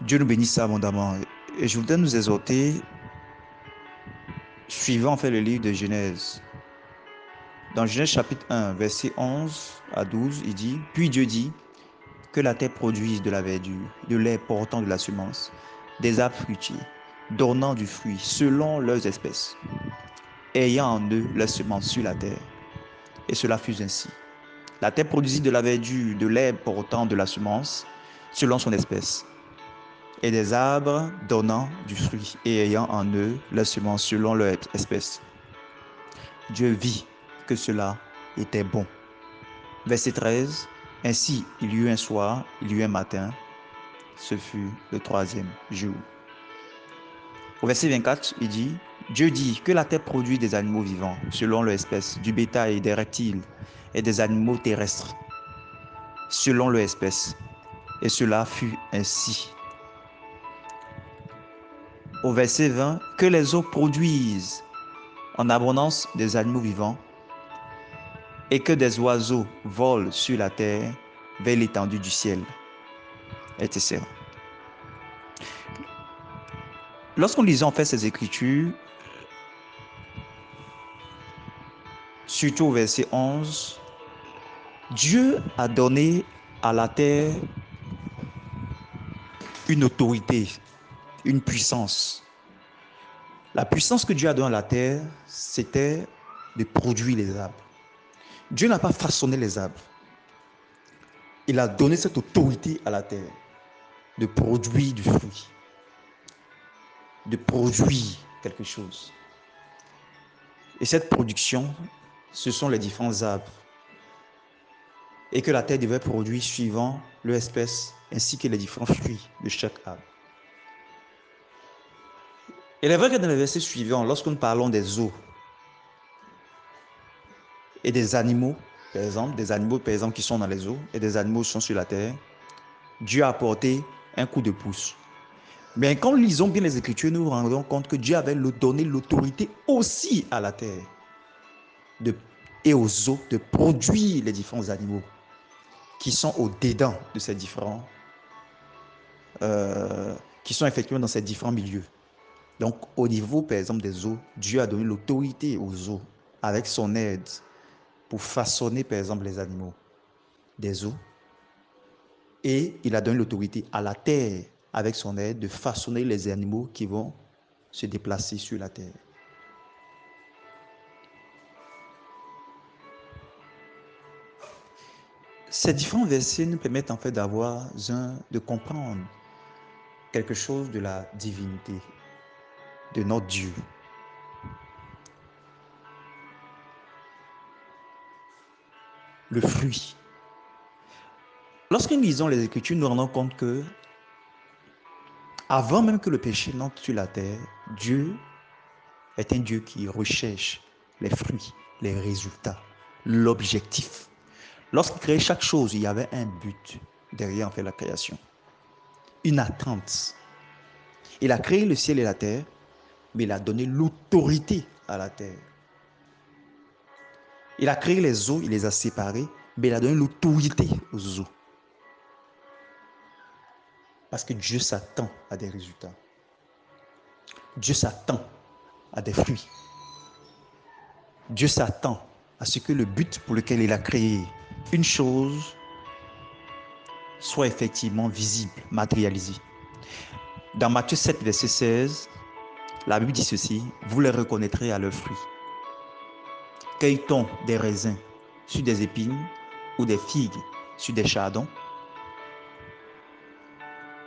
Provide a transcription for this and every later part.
Dieu nous bénisse abondamment. Et je voudrais nous exhorter, suivant en fait le livre de Genèse. Dans Genèse chapitre 1, verset 11 à 12, il dit, Puis Dieu dit, que la terre produise de la verdure, de l'air portant de la semence, des arbres fruitiers, donnant du fruit selon leurs espèces, ayant en eux la semence sur la terre. Et cela fut ainsi. La terre produisit de la verdure, de l'air portant de la semence, selon son espèce, et des arbres donnant du fruit et ayant en eux la semence selon leur espèce. Dieu vit que cela était bon. Verset 13. Ainsi, il y eut un soir, il y eut un matin. Ce fut le troisième jour. Au verset 24, il dit, Dieu dit que la terre produit des animaux vivants selon leur espèce, du bétail, des reptiles et des animaux terrestres selon leur espèce. Et cela fut ainsi. Au verset 20, que les eaux produisent en abondance des animaux vivants et que des oiseaux volent sur la terre vers l'étendue du ciel, etc. Lorsqu'on lisait en fait ces écritures, surtout au verset 11, Dieu a donné à la terre une autorité, une puissance. La puissance que Dieu a donnée à la terre, c'était de produire les arbres. Dieu n'a pas façonné les arbres. Il a donné cette autorité à la terre de produire du fruit, de produire quelque chose. Et cette production, ce sont les différents arbres. Et que la terre devait produire suivant leur espèce ainsi que les différents fruits de chaque arbre. Il est vrai que dans le verset suivant, lorsque nous parlons des eaux, et des animaux, par exemple, des animaux par exemple qui sont dans les eaux et des animaux qui sont sur la terre, Dieu a apporté un coup de pouce. Mais quand nous lisons bien les Écritures, nous nous rendons compte que Dieu avait donné l'autorité aussi à la terre et aux eaux de produire les différents animaux qui sont au-dedans de ces différents, euh, qui sont effectivement dans ces différents milieux. Donc, au niveau, par exemple, des eaux, Dieu a donné l'autorité aux eaux avec son aide pour façonner, par exemple, les animaux des eaux. Et il a donné l'autorité à la terre, avec son aide, de façonner les animaux qui vont se déplacer sur la terre. Ces différents versets nous permettent en fait d'avoir un, de comprendre quelque chose de la divinité de notre Dieu. le fruit. Lorsque nous lisons les Écritures, nous rendons compte que, avant même que le péché n'entre sur la terre, Dieu est un Dieu qui recherche les fruits, les résultats, l'objectif. Lorsqu'il créait chaque chose, il y avait un but derrière la création, une attente. Il a créé le ciel et la terre, mais il a donné l'autorité à la terre. Il a créé les eaux, il les a séparées, mais il a donné l'autorité aux eaux. Parce que Dieu s'attend à des résultats. Dieu s'attend à des fruits. Dieu s'attend à ce que le but pour lequel il a créé une chose soit effectivement visible, matérialisé. Dans Matthieu 7, verset 16, la Bible dit ceci, vous les reconnaîtrez à leurs fruits. Cueille-t-on des raisins sur des épines ou des figues sur des chardons?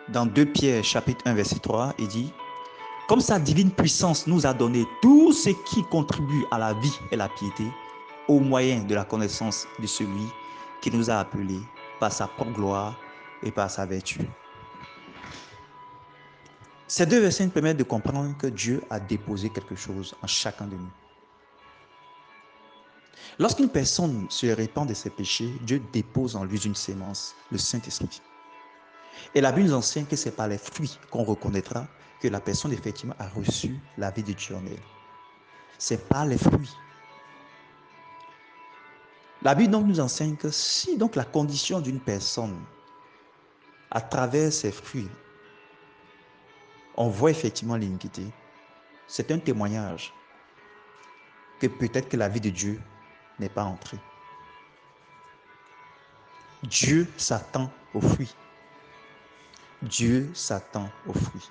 Dans 2 Pierre chapitre 1 verset 3, il dit Comme sa divine puissance nous a donné tout ce qui contribue à la vie et la piété au moyen de la connaissance de celui qui nous a appelés par sa propre gloire et par sa vertu. Ces deux versets nous permettent de comprendre que Dieu a déposé quelque chose en chacun de nous. Lorsqu'une personne se répand de ses péchés, Dieu dépose en lui une sémence, le Saint-Esprit. Et la Bible nous enseigne que c'est par les fruits qu'on reconnaîtra que la personne effectivement a reçu la vie de Dieu en elle. C'est par les fruits. La Bible donc nous enseigne que si donc la condition d'une personne, à travers ses fruits, on voit effectivement l'iniquité, c'est un témoignage que peut-être que la vie de Dieu n'est pas entrée. Dieu s'attend aux fruits. Dieu s'attend aux fruits.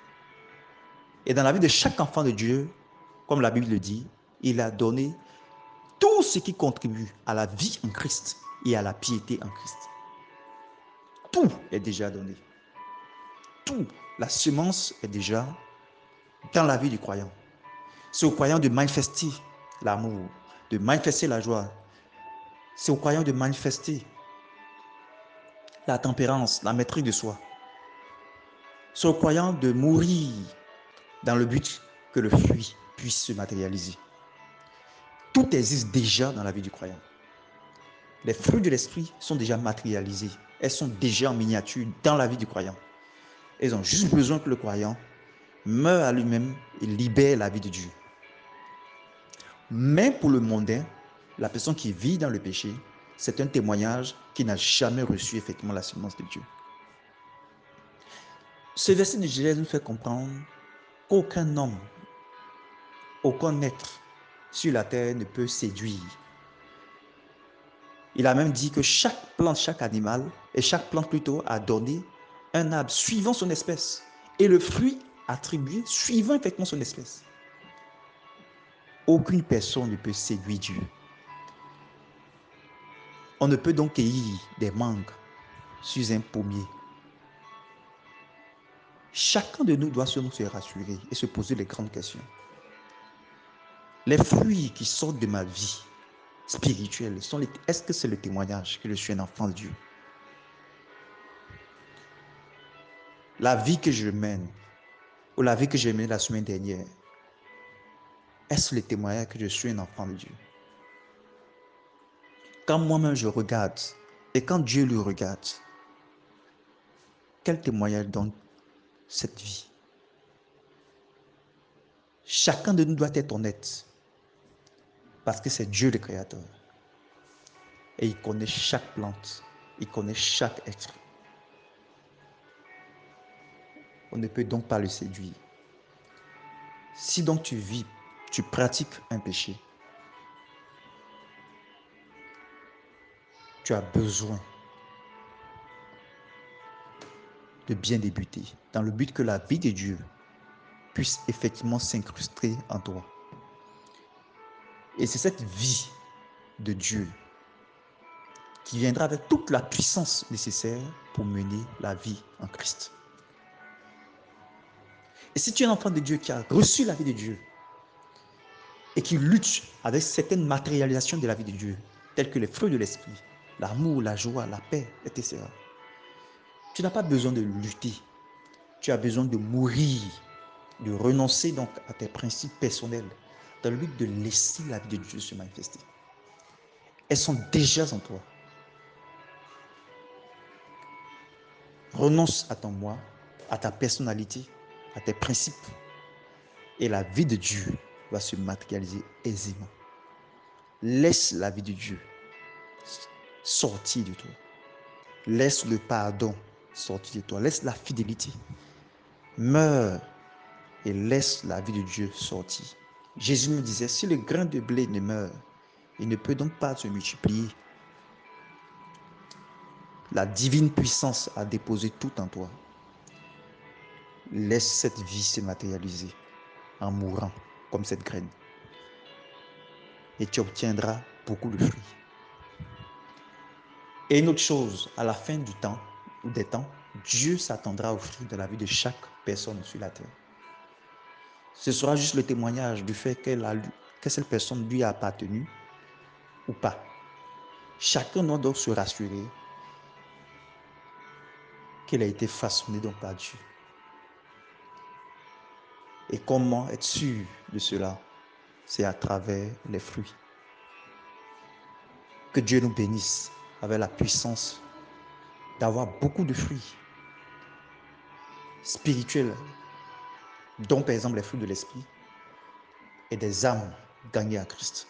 Et dans la vie de chaque enfant de Dieu, comme la Bible le dit, il a donné tout ce qui contribue à la vie en Christ et à la piété en Christ. Tout est déjà donné. Tout. La semence est déjà dans la vie du croyant. C'est au croyant de manifester l'amour, de manifester la joie. C'est au croyant de manifester la tempérance, la maîtrise de soi. C'est au croyant de mourir dans le but que le fruit puisse se matérialiser. Tout existe déjà dans la vie du croyant. Les fruits de l'esprit sont déjà matérialisés. Elles sont déjà en miniature dans la vie du croyant. Elles ont juste besoin que le croyant meure à lui-même et libère la vie de Dieu. Mais pour le mondain, la personne qui vit dans le péché, c'est un témoignage qui n'a jamais reçu effectivement la semence de Dieu. Ce verset de Jésus nous fait comprendre qu'aucun homme, aucun être sur la terre ne peut séduire. Il a même dit que chaque plante, chaque animal, et chaque plante plutôt, a donné un arbre suivant son espèce. Et le fruit attribué suivant effectivement son espèce. Aucune personne ne peut séduire Dieu. On ne peut donc cueillir des mangues sur un pommier. Chacun de nous doit se rassurer et se poser les grandes questions. Les fruits qui sortent de ma vie spirituelle, sont est-ce que c'est le témoignage que je suis un enfant de Dieu? La vie que je mène, ou la vie que j'ai menée la semaine dernière, est-ce le témoignage que je suis un enfant de Dieu? Quand moi-même je regarde et quand Dieu le regarde, quel témoignage donne cette vie? Chacun de nous doit être honnête parce que c'est Dieu le Créateur. Et il connaît chaque plante, il connaît chaque être. On ne peut donc pas le séduire. Si donc tu vis, tu pratiques un péché, tu as besoin de bien débuter dans le but que la vie de Dieu puisse effectivement s'incruster en toi. Et c'est cette vie de Dieu qui viendra avec toute la puissance nécessaire pour mener la vie en Christ. Et si tu es un enfant de Dieu qui a reçu la vie de Dieu et qui lutte avec certaines matérialisations de la vie de Dieu, telles que les fruits de l'esprit, l'amour, la joie, la paix, etc. Tu n'as pas besoin de lutter. Tu as besoin de mourir, de renoncer donc à tes principes personnels dans le but de laisser la vie de Dieu se manifester. Elles sont déjà en toi. Renonce à ton moi, à ta personnalité, à tes principes. Et la vie de Dieu va se matérialiser aisément. Laisse la vie de Dieu sortir de toi. Laisse le pardon sortir de toi. Laisse la fidélité. Meurs et laisse la vie de Dieu sortir. Jésus nous disait, si le grain de blé ne meurt, il ne peut donc pas se multiplier. La divine puissance a déposé tout en toi. Laisse cette vie se matérialiser en mourant comme cette graine. Et tu obtiendras beaucoup de fruits. Et une autre chose, à la fin du temps, ou des temps, Dieu s'attendra au fruit de la vie de chaque personne sur la terre. Ce sera juste le témoignage du fait que, que cette personne lui a appartenu ou pas. Chacun doit donc se rassurer qu'elle a été façonnée donc par Dieu. Et comment être sûr de cela? C'est à travers les fruits. Que Dieu nous bénisse avec la puissance d'avoir beaucoup de fruits spirituels, dont par exemple les fruits de l'esprit, et des âmes gagnées à Christ.